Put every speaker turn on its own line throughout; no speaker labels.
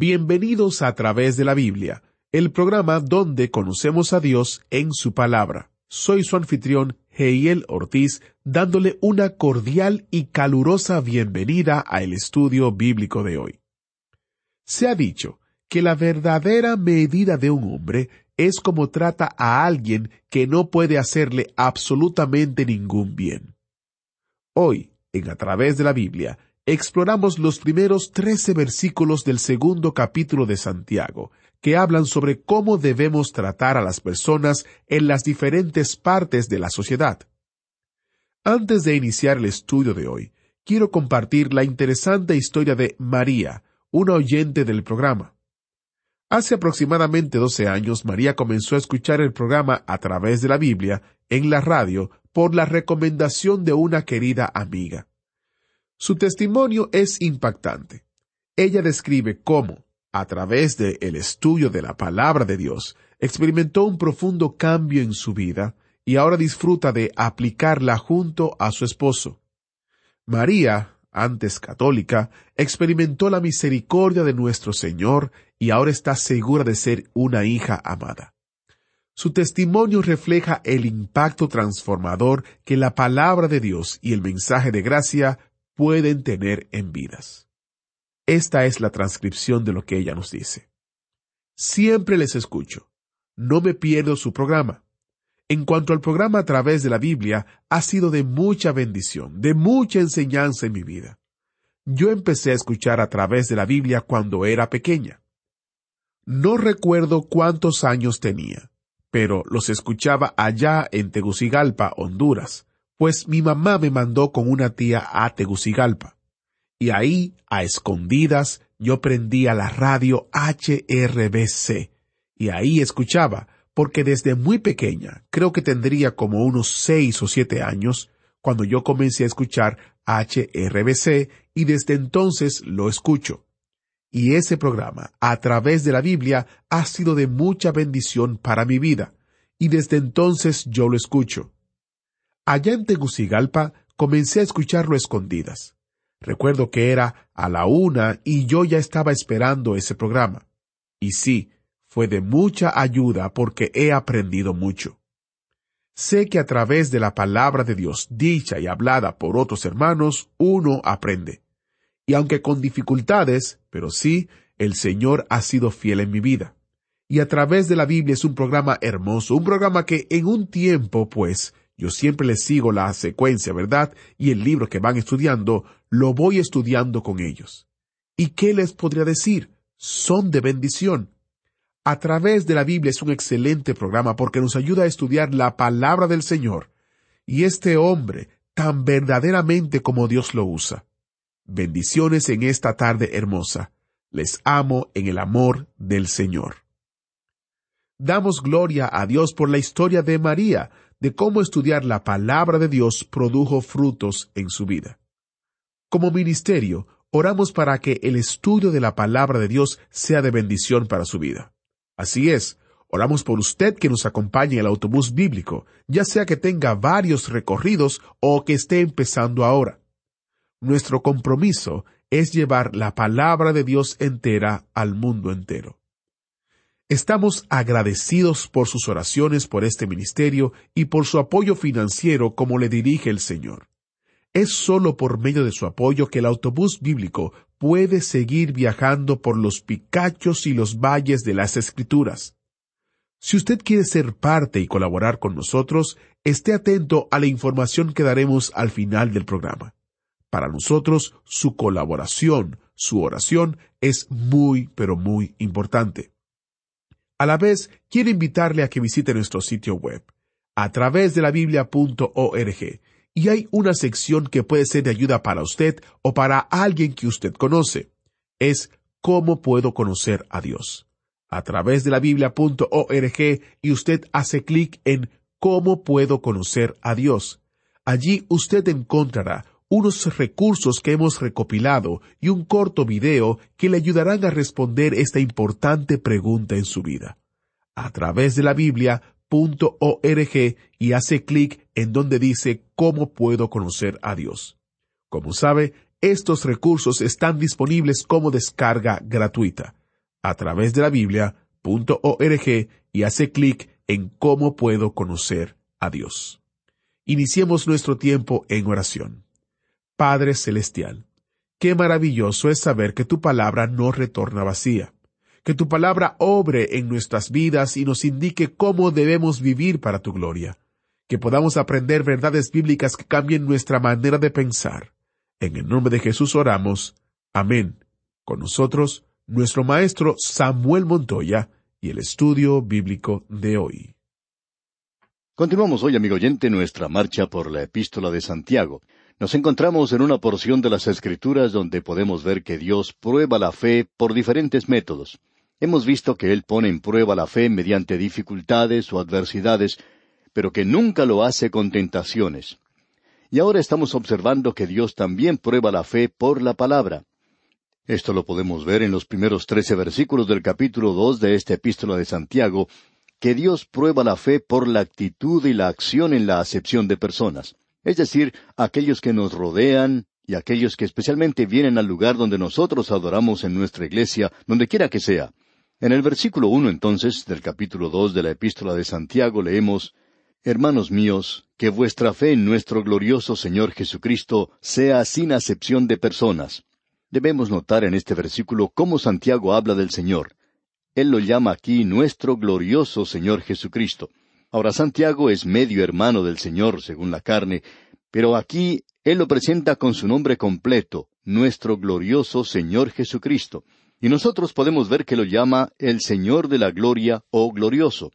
Bienvenidos a través de la Biblia, el programa donde conocemos a Dios en su palabra. Soy su anfitrión, Heiel Ortiz, dándole una cordial y calurosa bienvenida al estudio bíblico de hoy. Se ha dicho que la verdadera medida de un hombre es como trata a alguien que no puede hacerle absolutamente ningún bien. Hoy, en A través de la Biblia, exploramos los primeros trece versículos del segundo capítulo de Santiago, que hablan sobre cómo debemos tratar a las personas en las diferentes partes de la sociedad. Antes de iniciar el estudio de hoy, quiero compartir la interesante historia de María, una oyente del programa. Hace aproximadamente 12 años, María comenzó a escuchar el programa a través de la Biblia en la radio por la recomendación de una querida amiga. Su testimonio es impactante. Ella describe cómo, a través del el estudio de la palabra de Dios, experimentó un profundo cambio en su vida y ahora disfruta de aplicarla junto a su esposo. María, antes católica, experimentó la misericordia de nuestro Señor y ahora está segura de ser una hija amada. Su testimonio refleja el impacto transformador que la palabra de Dios y el mensaje de gracia pueden tener en vidas. Esta es la transcripción de lo que ella nos dice. Siempre les escucho. No me pierdo su programa. En cuanto al programa a través de la Biblia, ha sido de mucha bendición, de mucha enseñanza en mi vida. Yo empecé a escuchar a través de la Biblia cuando era pequeña. No recuerdo cuántos años tenía, pero los escuchaba allá en Tegucigalpa, Honduras, pues mi mamá me mandó con una tía a Tegucigalpa. Y ahí, a escondidas, yo prendía la radio HRBC, y ahí escuchaba, porque desde muy pequeña, creo que tendría como unos seis o siete años, cuando yo comencé a escuchar HRBC, y desde entonces lo escucho. Y ese programa, a través de la Biblia, ha sido de mucha bendición para mi vida, y desde entonces yo lo escucho. Allá en Tegucigalpa comencé a escucharlo escondidas. Recuerdo que era a la una y yo ya estaba esperando ese programa. Y sí, fue de mucha ayuda porque he aprendido mucho. Sé que a través de la palabra de Dios dicha y hablada por otros hermanos, uno aprende. Y aunque con dificultades, pero sí, el Señor ha sido fiel en mi vida. Y a través de la Biblia es un programa hermoso, un programa que en un tiempo, pues, yo siempre les sigo la secuencia, ¿verdad? Y el libro que van estudiando, lo voy estudiando con ellos. ¿Y qué les podría decir? Son de bendición. A través de la Biblia es un excelente programa porque nos ayuda a estudiar la palabra del Señor. Y este hombre, tan verdaderamente como Dios lo usa. Bendiciones en esta tarde hermosa. Les amo en el amor del Señor. Damos gloria a Dios por la historia de María, de cómo estudiar la palabra de Dios produjo frutos en su vida. Como ministerio, oramos para que el estudio de la palabra de Dios sea de bendición para su vida. Así es, oramos por usted que nos acompañe en el autobús bíblico, ya sea que tenga varios recorridos o que esté empezando ahora. Nuestro compromiso es llevar la palabra de Dios entera al mundo entero. Estamos agradecidos por sus oraciones por este ministerio y por su apoyo financiero como le dirige el Señor. Es solo por medio de su apoyo que el autobús bíblico puede seguir viajando por los picachos y los valles de las Escrituras. Si usted quiere ser parte y colaborar con nosotros, esté atento a la información que daremos al final del programa. Para nosotros, su colaboración, su oración es muy, pero muy importante. A la vez, quiero invitarle a que visite nuestro sitio web, a través de la biblia.org, y hay una sección que puede ser de ayuda para usted o para alguien que usted conoce. es ¿Cómo puedo conocer a Dios? A través de la biblia.org y usted hace clic en ¿Cómo puedo conocer a Dios? Allí usted encontrará unos recursos que hemos recopilado y un corto video que le ayudarán a responder esta importante pregunta en su vida. A través de la biblia.org y hace clic en donde dice ¿Cómo puedo conocer a Dios? Como sabe, estos recursos están disponibles como descarga gratuita a través de la biblia.org y hace clic en cómo puedo conocer a Dios. Iniciemos nuestro tiempo en oración. Padre Celestial, qué maravilloso es saber que tu palabra no retorna vacía, que tu palabra obre en nuestras vidas y nos indique cómo debemos vivir para tu gloria, que podamos aprender verdades bíblicas que cambien nuestra manera de pensar. En el nombre de Jesús oramos. Amén. Con nosotros, nuestro maestro Samuel Montoya y el estudio bíblico de hoy.
Continuamos hoy, amigo oyente, nuestra marcha por la epístola de Santiago. Nos encontramos en una porción de las Escrituras donde podemos ver que Dios prueba la fe por diferentes métodos. Hemos visto que Él pone en prueba la fe mediante dificultades o adversidades, pero que nunca lo hace con tentaciones. Y ahora estamos observando que Dios también prueba la fe por la palabra. Esto lo podemos ver en los primeros trece versículos del capítulo dos de esta epístola de Santiago, que Dios prueba la fe por la actitud y la acción en la acepción de personas, es decir, aquellos que nos rodean y aquellos que especialmente vienen al lugar donde nosotros adoramos en nuestra iglesia, donde quiera que sea. En el versículo uno entonces del capítulo dos de la epístola de Santiago leemos Hermanos míos, que vuestra fe en nuestro glorioso Señor Jesucristo sea sin acepción de personas. Debemos notar en este versículo cómo Santiago habla del Señor. Él lo llama aquí nuestro glorioso Señor Jesucristo. Ahora Santiago es medio hermano del Señor, según la carne, pero aquí él lo presenta con su nombre completo, nuestro glorioso Señor Jesucristo. Y nosotros podemos ver que lo llama el Señor de la Gloria o glorioso.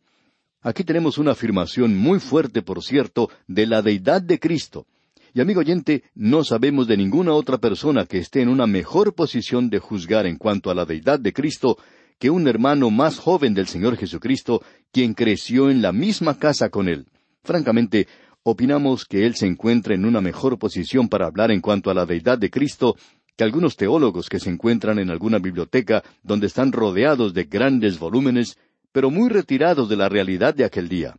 Aquí tenemos una afirmación muy fuerte, por cierto, de la deidad de Cristo. Y amigo oyente, no sabemos de ninguna otra persona que esté en una mejor posición de juzgar en cuanto a la deidad de Cristo que un hermano más joven del Señor Jesucristo, quien creció en la misma casa con él. Francamente, opinamos que él se encuentra en una mejor posición para hablar en cuanto a la deidad de Cristo que algunos teólogos que se encuentran en alguna biblioteca donde están rodeados de grandes volúmenes pero muy retirados de la realidad de aquel día.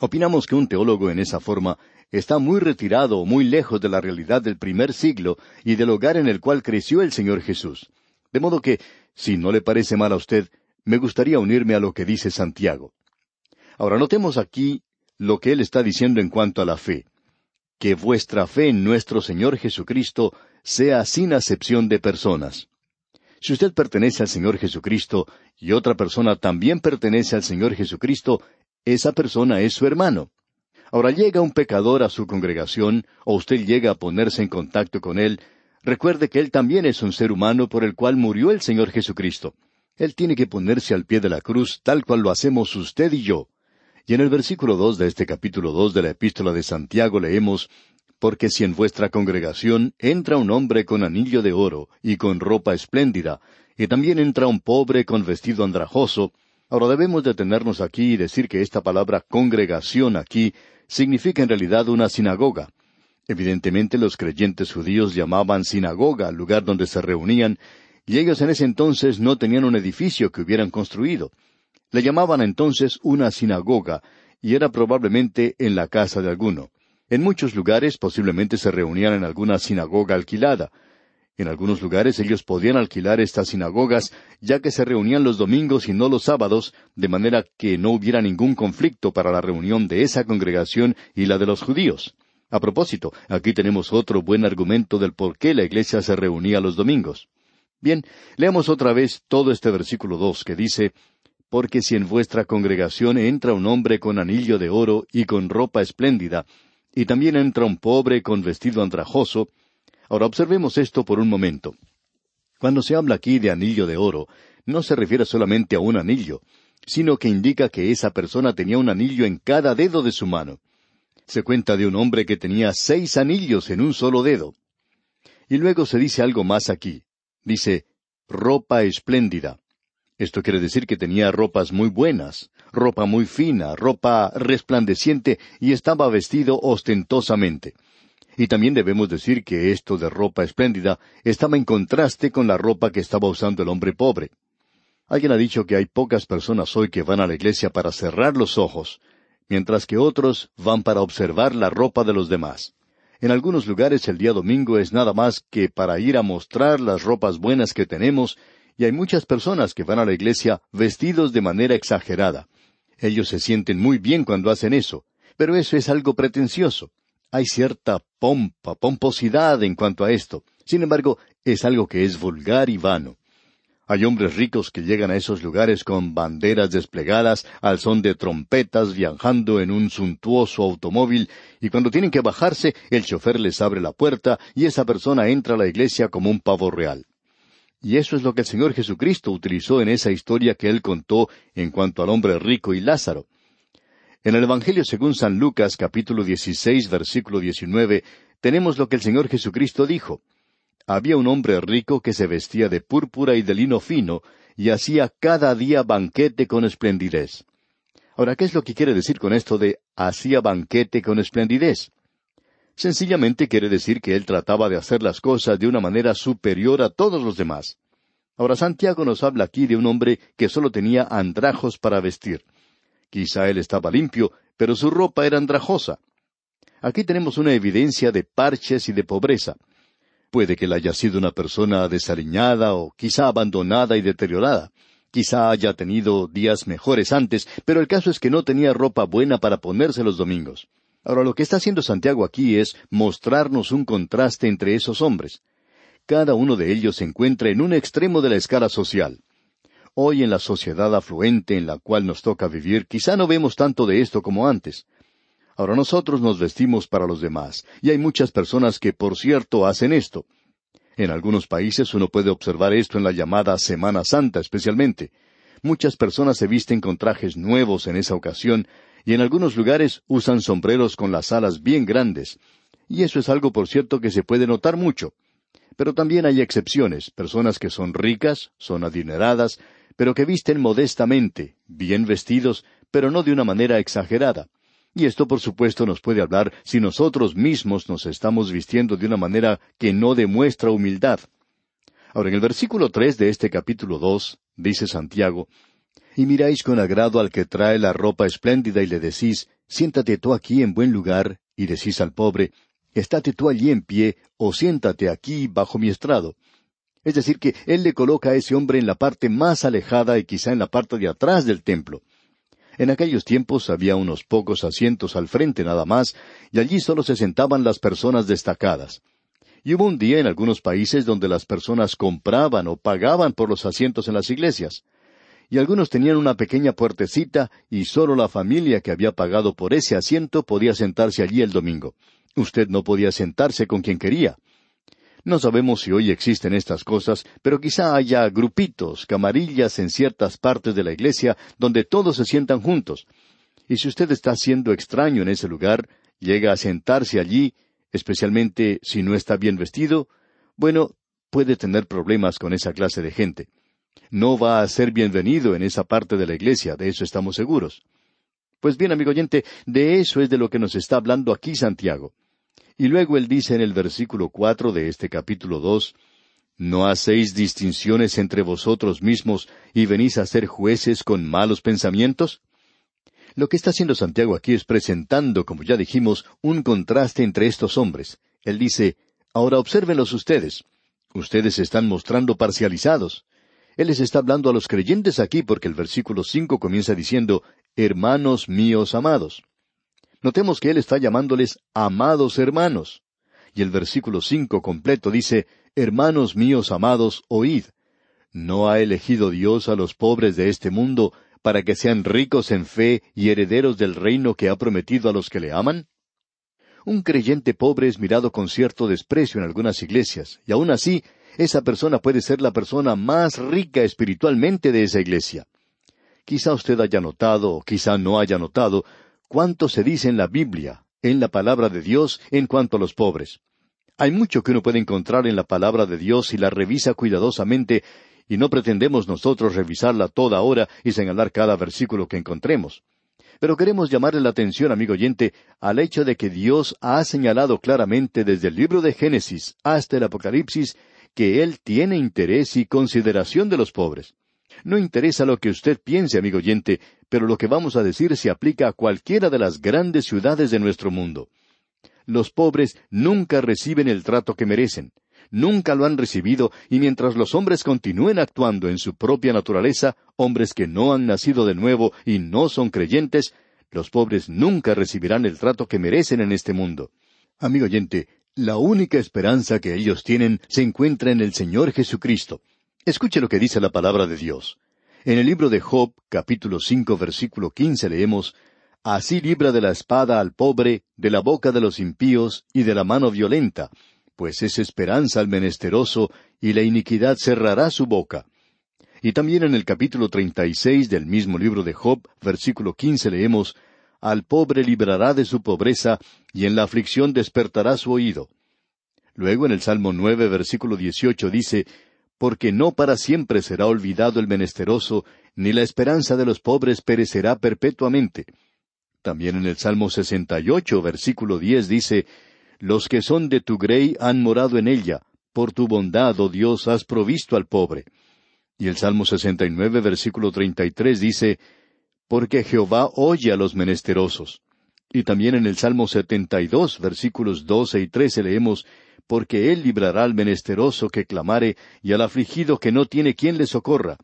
Opinamos que un teólogo en esa forma está muy retirado o muy lejos de la realidad del primer siglo y del hogar en el cual creció el Señor Jesús. De modo que, si no le parece mal a usted, me gustaría unirme a lo que dice Santiago. Ahora notemos aquí lo que él está diciendo en cuanto a la fe. Que vuestra fe en nuestro Señor Jesucristo sea sin acepción de personas. Si usted pertenece al Señor Jesucristo y otra persona también pertenece al Señor Jesucristo, esa persona es su hermano. Ahora llega un pecador a su congregación, o usted llega a ponerse en contacto con él, recuerde que él también es un ser humano por el cual murió el Señor Jesucristo. Él tiene que ponerse al pie de la cruz tal cual lo hacemos usted y yo. Y en el versículo dos de este capítulo dos de la epístola de Santiago leemos porque si en vuestra congregación entra un hombre con anillo de oro y con ropa espléndida, y también entra un pobre con vestido andrajoso, ahora debemos detenernos aquí y decir que esta palabra congregación aquí significa en realidad una sinagoga. Evidentemente los creyentes judíos llamaban sinagoga al lugar donde se reunían, y ellos en ese entonces no tenían un edificio que hubieran construido. Le llamaban entonces una sinagoga, y era probablemente en la casa de alguno. En muchos lugares posiblemente se reunían en alguna sinagoga alquilada. En algunos lugares ellos podían alquilar estas sinagogas, ya que se reunían los domingos y no los sábados, de manera que no hubiera ningún conflicto para la reunión de esa congregación y la de los judíos. A propósito, aquí tenemos otro buen argumento del por qué la iglesia se reunía los domingos. Bien, leamos otra vez todo este versículo dos que dice Porque si en vuestra congregación entra un hombre con anillo de oro y con ropa espléndida, y también entra un pobre con vestido andrajoso. Ahora observemos esto por un momento. Cuando se habla aquí de anillo de oro, no se refiere solamente a un anillo, sino que indica que esa persona tenía un anillo en cada dedo de su mano. Se cuenta de un hombre que tenía seis anillos en un solo dedo. Y luego se dice algo más aquí. Dice, ropa espléndida. Esto quiere decir que tenía ropas muy buenas, ropa muy fina, ropa resplandeciente y estaba vestido ostentosamente. Y también debemos decir que esto de ropa espléndida estaba en contraste con la ropa que estaba usando el hombre pobre. Alguien ha dicho que hay pocas personas hoy que van a la iglesia para cerrar los ojos, mientras que otros van para observar la ropa de los demás. En algunos lugares el día domingo es nada más que para ir a mostrar las ropas buenas que tenemos, y hay muchas personas que van a la iglesia vestidos de manera exagerada. Ellos se sienten muy bien cuando hacen eso, pero eso es algo pretencioso. Hay cierta pompa, pomposidad en cuanto a esto. Sin embargo, es algo que es vulgar y vano. Hay hombres ricos que llegan a esos lugares con banderas desplegadas, al son de trompetas, viajando en un suntuoso automóvil, y cuando tienen que bajarse, el chofer les abre la puerta y esa persona entra a la iglesia como un pavo real. Y eso es lo que el Señor Jesucristo utilizó en esa historia que él contó en cuanto al hombre rico y Lázaro. En el Evangelio según San Lucas capítulo 16 versículo 19 tenemos lo que el Señor Jesucristo dijo había un hombre rico que se vestía de púrpura y de lino fino, y hacía cada día banquete con esplendidez. Ahora, ¿qué es lo que quiere decir con esto de hacía banquete con esplendidez? Sencillamente quiere decir que él trataba de hacer las cosas de una manera superior a todos los demás. Ahora Santiago nos habla aquí de un hombre que solo tenía andrajos para vestir. Quizá él estaba limpio, pero su ropa era andrajosa. Aquí tenemos una evidencia de parches y de pobreza. Puede que él haya sido una persona desaliñada o quizá abandonada y deteriorada. Quizá haya tenido días mejores antes, pero el caso es que no tenía ropa buena para ponerse los domingos. Ahora lo que está haciendo Santiago aquí es mostrarnos un contraste entre esos hombres. Cada uno de ellos se encuentra en un extremo de la escala social. Hoy en la sociedad afluente en la cual nos toca vivir, quizá no vemos tanto de esto como antes. Ahora nosotros nos vestimos para los demás, y hay muchas personas que, por cierto, hacen esto. En algunos países uno puede observar esto en la llamada Semana Santa especialmente. Muchas personas se visten con trajes nuevos en esa ocasión, y en algunos lugares usan sombreros con las alas bien grandes. Y eso es algo, por cierto, que se puede notar mucho. Pero también hay excepciones, personas que son ricas, son adineradas, pero que visten modestamente, bien vestidos, pero no de una manera exagerada. Y esto, por supuesto, nos puede hablar si nosotros mismos nos estamos vistiendo de una manera que no demuestra humildad. Ahora, en el versículo tres de este capítulo dos, dice Santiago, Y miráis con agrado al que trae la ropa espléndida y le decís, Siéntate tú aquí en buen lugar, y decís al pobre, Estate tú allí en pie, o siéntate aquí bajo mi estrado. Es decir, que él le coloca a ese hombre en la parte más alejada y quizá en la parte de atrás del templo. En aquellos tiempos había unos pocos asientos al frente nada más, y allí solo se sentaban las personas destacadas. Y hubo un día en algunos países donde las personas compraban o pagaban por los asientos en las iglesias. Y algunos tenían una pequeña puertecita y solo la familia que había pagado por ese asiento podía sentarse allí el domingo. Usted no podía sentarse con quien quería. No sabemos si hoy existen estas cosas, pero quizá haya grupitos, camarillas en ciertas partes de la iglesia donde todos se sientan juntos. Y si usted está siendo extraño en ese lugar, llega a sentarse allí, especialmente si no está bien vestido, bueno, puede tener problemas con esa clase de gente. No va a ser bienvenido en esa parte de la iglesia, de eso estamos seguros. Pues bien, amigo oyente, de eso es de lo que nos está hablando aquí Santiago. Y luego él dice en el versículo cuatro de este capítulo dos, ¿No hacéis distinciones entre vosotros mismos y venís a ser jueces con malos pensamientos? Lo que está haciendo Santiago aquí es presentando, como ya dijimos, un contraste entre estos hombres. Él dice, Ahora obsérvenlos ustedes. Ustedes se están mostrando parcializados. Él les está hablando a los creyentes aquí porque el versículo cinco comienza diciendo, Hermanos míos amados. Notemos que Él está llamándoles amados hermanos. Y el versículo cinco completo dice, Hermanos míos amados, oíd. ¿No ha elegido Dios a los pobres de este mundo para que sean ricos en fe y herederos del reino que ha prometido a los que le aman? Un creyente pobre es mirado con cierto desprecio en algunas iglesias, y aun así, esa persona puede ser la persona más rica espiritualmente de esa iglesia. Quizá usted haya notado, o quizá no haya notado, cuánto se dice en la Biblia, en la palabra de Dios, en cuanto a los pobres. Hay mucho que uno puede encontrar en la palabra de Dios si la revisa cuidadosamente, y no pretendemos nosotros revisarla toda hora y señalar cada versículo que encontremos. Pero queremos llamarle la atención, amigo oyente, al hecho de que Dios ha señalado claramente desde el libro de Génesis hasta el Apocalipsis que Él tiene interés y consideración de los pobres. No interesa lo que usted piense, amigo oyente, pero lo que vamos a decir se aplica a cualquiera de las grandes ciudades de nuestro mundo. Los pobres nunca reciben el trato que merecen, nunca lo han recibido, y mientras los hombres continúen actuando en su propia naturaleza, hombres que no han nacido de nuevo y no son creyentes, los pobres nunca recibirán el trato que merecen en este mundo. Amigo oyente, la única esperanza que ellos tienen se encuentra en el Señor Jesucristo. Escuche lo que dice la palabra de Dios. En el libro de Job, capítulo cinco, versículo quince, leemos Así libra de la espada al pobre, de la boca de los impíos y de la mano violenta, pues es esperanza al menesteroso, y la iniquidad cerrará su boca. Y también en el capítulo treinta y seis del mismo libro de Job, versículo quince, leemos Al pobre librará de su pobreza, y en la aflicción despertará su oído. Luego en el Salmo nueve, versículo dieciocho dice porque no para siempre será olvidado el menesteroso, ni la esperanza de los pobres perecerá perpetuamente. También en el Salmo 68, versículo 10 dice, Los que son de tu grey han morado en ella, por tu bondad, oh Dios, has provisto al pobre. Y el Salmo 69, versículo 33 dice, Porque Jehová oye a los menesterosos. Y también en el Salmo 72, versículos 12 y 13 leemos, porque él librará al menesteroso que clamare y al afligido que no tiene quien le socorra.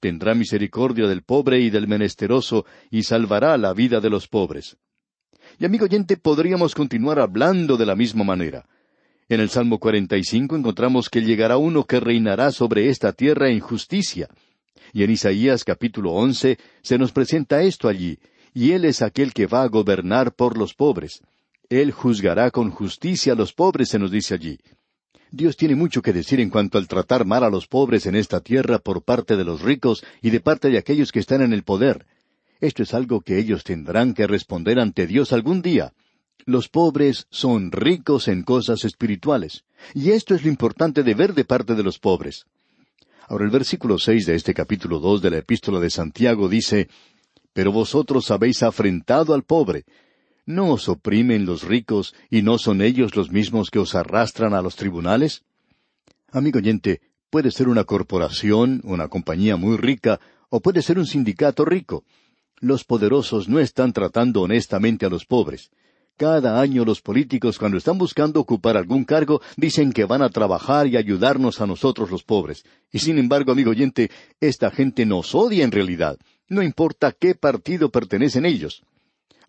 Tendrá misericordia del pobre y del menesteroso y salvará la vida de los pobres. Y amigo oyente, podríamos continuar hablando de la misma manera. En el Salmo 45 encontramos que llegará uno que reinará sobre esta tierra en justicia. Y en Isaías capítulo once se nos presenta esto allí, y Él es aquel que va a gobernar por los pobres. Él juzgará con justicia a los pobres, se nos dice allí. Dios tiene mucho que decir en cuanto al tratar mal a los pobres en esta tierra por parte de los ricos y de parte de aquellos que están en el poder. Esto es algo que ellos tendrán que responder ante Dios algún día. Los pobres son ricos en cosas espirituales, y esto es lo importante de ver de parte de los pobres. Ahora el versículo seis de este capítulo dos de la epístola de Santiago dice Pero vosotros habéis afrentado al pobre, ¿No os oprimen los ricos y no son ellos los mismos que os arrastran a los tribunales? Amigo oyente, puede ser una corporación, una compañía muy rica, o puede ser un sindicato rico. Los poderosos no están tratando honestamente a los pobres. Cada año los políticos cuando están buscando ocupar algún cargo dicen que van a trabajar y ayudarnos a nosotros los pobres. Y sin embargo, amigo oyente, esta gente nos odia en realidad. No importa qué partido pertenecen ellos.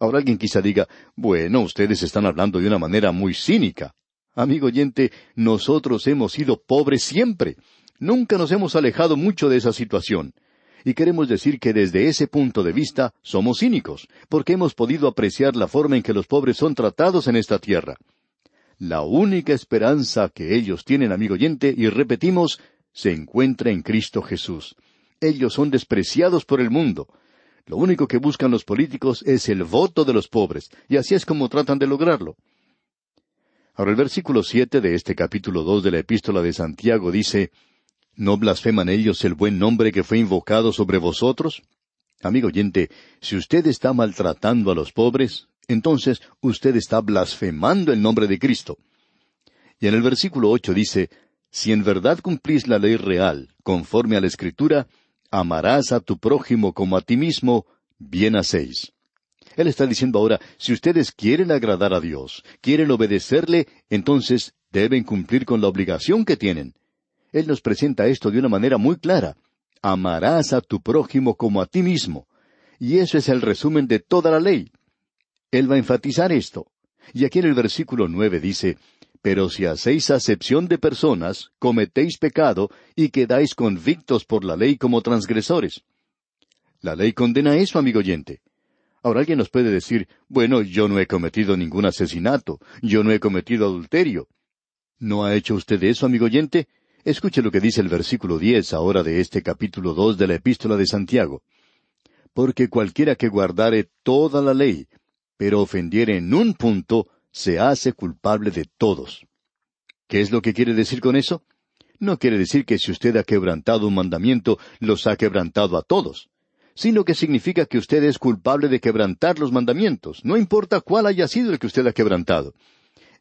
Ahora alguien quizá diga, bueno, ustedes están hablando de una manera muy cínica. Amigo oyente, nosotros hemos sido pobres siempre. Nunca nos hemos alejado mucho de esa situación. Y queremos decir que desde ese punto de vista somos cínicos, porque hemos podido apreciar la forma en que los pobres son tratados en esta tierra. La única esperanza que ellos tienen, amigo oyente, y repetimos, se encuentra en Cristo Jesús. Ellos son despreciados por el mundo, lo único que buscan los políticos es el voto de los pobres, y así es como tratan de lograrlo. Ahora el versículo siete de este capítulo dos de la epístola de Santiago dice ¿No blasfeman ellos el buen nombre que fue invocado sobre vosotros? Amigo oyente, si usted está maltratando a los pobres, entonces usted está blasfemando el nombre de Cristo. Y en el versículo ocho dice Si en verdad cumplís la ley real, conforme a la Escritura, amarás a tu prójimo como a ti mismo, bien hacéis. Él está diciendo ahora, si ustedes quieren agradar a Dios, quieren obedecerle, entonces deben cumplir con la obligación que tienen. Él nos presenta esto de una manera muy clara. Amarás a tu prójimo como a ti mismo. Y eso es el resumen de toda la ley. Él va a enfatizar esto. Y aquí en el versículo nueve dice, pero si hacéis acepción de personas, cometéis pecado y quedáis convictos por la ley como transgresores. La ley condena eso, amigo oyente. Ahora alguien nos puede decir, bueno, yo no he cometido ningún asesinato, yo no he cometido adulterio. ¿No ha hecho usted eso, amigo oyente? Escuche lo que dice el versículo diez ahora de este capítulo dos de la epístola de Santiago. Porque cualquiera que guardare toda la ley, pero ofendiere en un punto, se hace culpable de todos. ¿Qué es lo que quiere decir con eso? No quiere decir que si usted ha quebrantado un mandamiento, los ha quebrantado a todos, sino que significa que usted es culpable de quebrantar los mandamientos, no importa cuál haya sido el que usted ha quebrantado.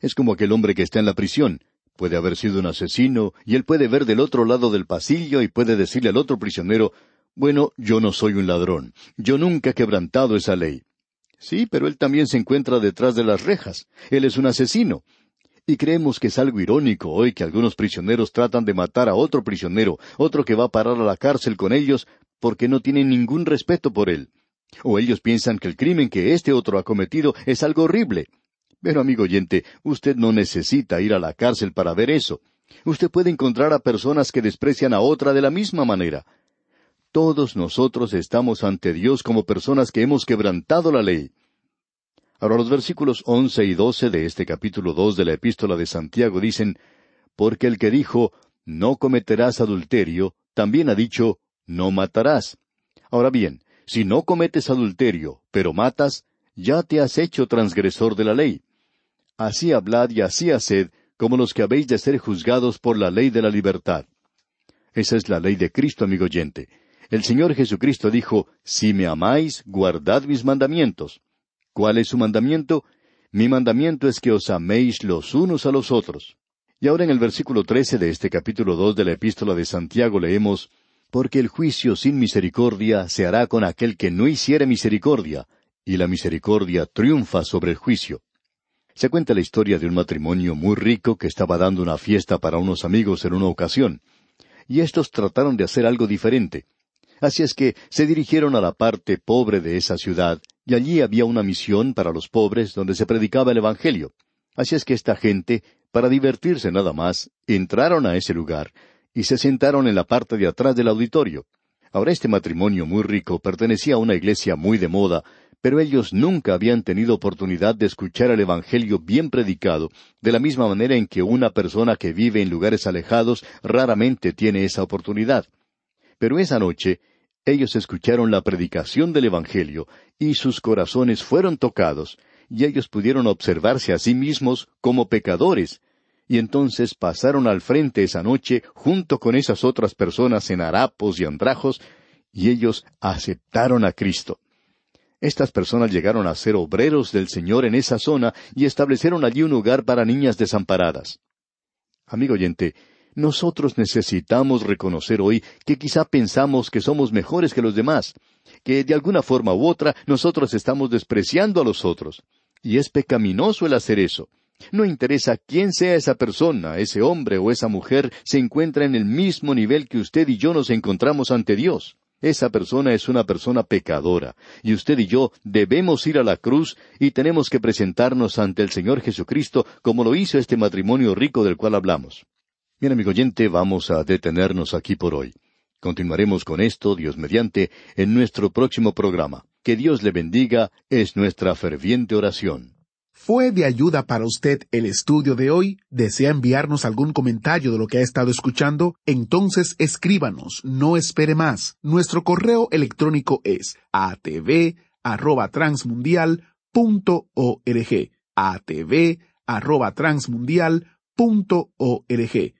Es como aquel hombre que está en la prisión. Puede haber sido un asesino, y él puede ver del otro lado del pasillo y puede decirle al otro prisionero, bueno, yo no soy un ladrón, yo nunca he quebrantado esa ley. Sí, pero él también se encuentra detrás de las rejas. Él es un asesino. Y creemos que es algo irónico hoy que algunos prisioneros tratan de matar a otro prisionero, otro que va a parar a la cárcel con ellos, porque no tienen ningún respeto por él. O ellos piensan que el crimen que este otro ha cometido es algo horrible. Pero, amigo oyente, usted no necesita ir a la cárcel para ver eso. Usted puede encontrar a personas que desprecian a otra de la misma manera. Todos nosotros estamos ante Dios como personas que hemos quebrantado la ley. Ahora los versículos once y doce de este capítulo dos de la epístola de Santiago dicen, Porque el que dijo, No cometerás adulterio, también ha dicho, No matarás. Ahora bien, si no cometes adulterio, pero matas, ya te has hecho transgresor de la ley. Así hablad y así haced, como los que habéis de ser juzgados por la ley de la libertad. Esa es la ley de Cristo, amigo oyente. El Señor Jesucristo dijo, Si me amáis, guardad mis mandamientos. ¿Cuál es su mandamiento? Mi mandamiento es que os améis los unos a los otros. Y ahora en el versículo trece de este capítulo dos de la epístola de Santiago leemos Porque el juicio sin misericordia se hará con aquel que no hiciere misericordia, y la misericordia triunfa sobre el juicio. Se cuenta la historia de un matrimonio muy rico que estaba dando una fiesta para unos amigos en una ocasión, y estos trataron de hacer algo diferente. Así es que se dirigieron a la parte pobre de esa ciudad, y allí había una misión para los pobres donde se predicaba el Evangelio. Así es que esta gente, para divertirse nada más, entraron a ese lugar y se sentaron en la parte de atrás del auditorio. Ahora este matrimonio muy rico pertenecía a una iglesia muy de moda, pero ellos nunca habían tenido oportunidad de escuchar el Evangelio bien predicado, de la misma manera en que una persona que vive en lugares alejados raramente tiene esa oportunidad. Pero esa noche ellos escucharon la predicación del Evangelio y sus corazones fueron tocados, y ellos pudieron observarse a sí mismos como pecadores, y entonces pasaron al frente esa noche junto con esas otras personas en harapos y andrajos, y ellos aceptaron a Cristo. Estas personas llegaron a ser obreros del Señor en esa zona y establecieron allí un hogar para niñas desamparadas. Amigo oyente, nosotros necesitamos reconocer hoy que quizá pensamos que somos mejores que los demás, que de alguna forma u otra nosotros estamos despreciando a los otros. Y es pecaminoso el hacer eso. No interesa quién sea esa persona, ese hombre o esa mujer, se encuentra en el mismo nivel que usted y yo nos encontramos ante Dios. Esa persona es una persona pecadora, y usted y yo debemos ir a la cruz y tenemos que presentarnos ante el Señor Jesucristo como lo hizo este matrimonio rico del cual hablamos. Bien, amigo oyente, vamos a detenernos aquí por hoy. Continuaremos con esto, Dios mediante, en nuestro próximo programa. Que Dios le bendiga es nuestra ferviente oración.
¿Fue de ayuda para usted el estudio de hoy? ¿Desea enviarnos algún comentario de lo que ha estado escuchando? Entonces escríbanos, no espere más. Nuestro correo electrónico es atv@transmundial.org. atv@transmundial.org.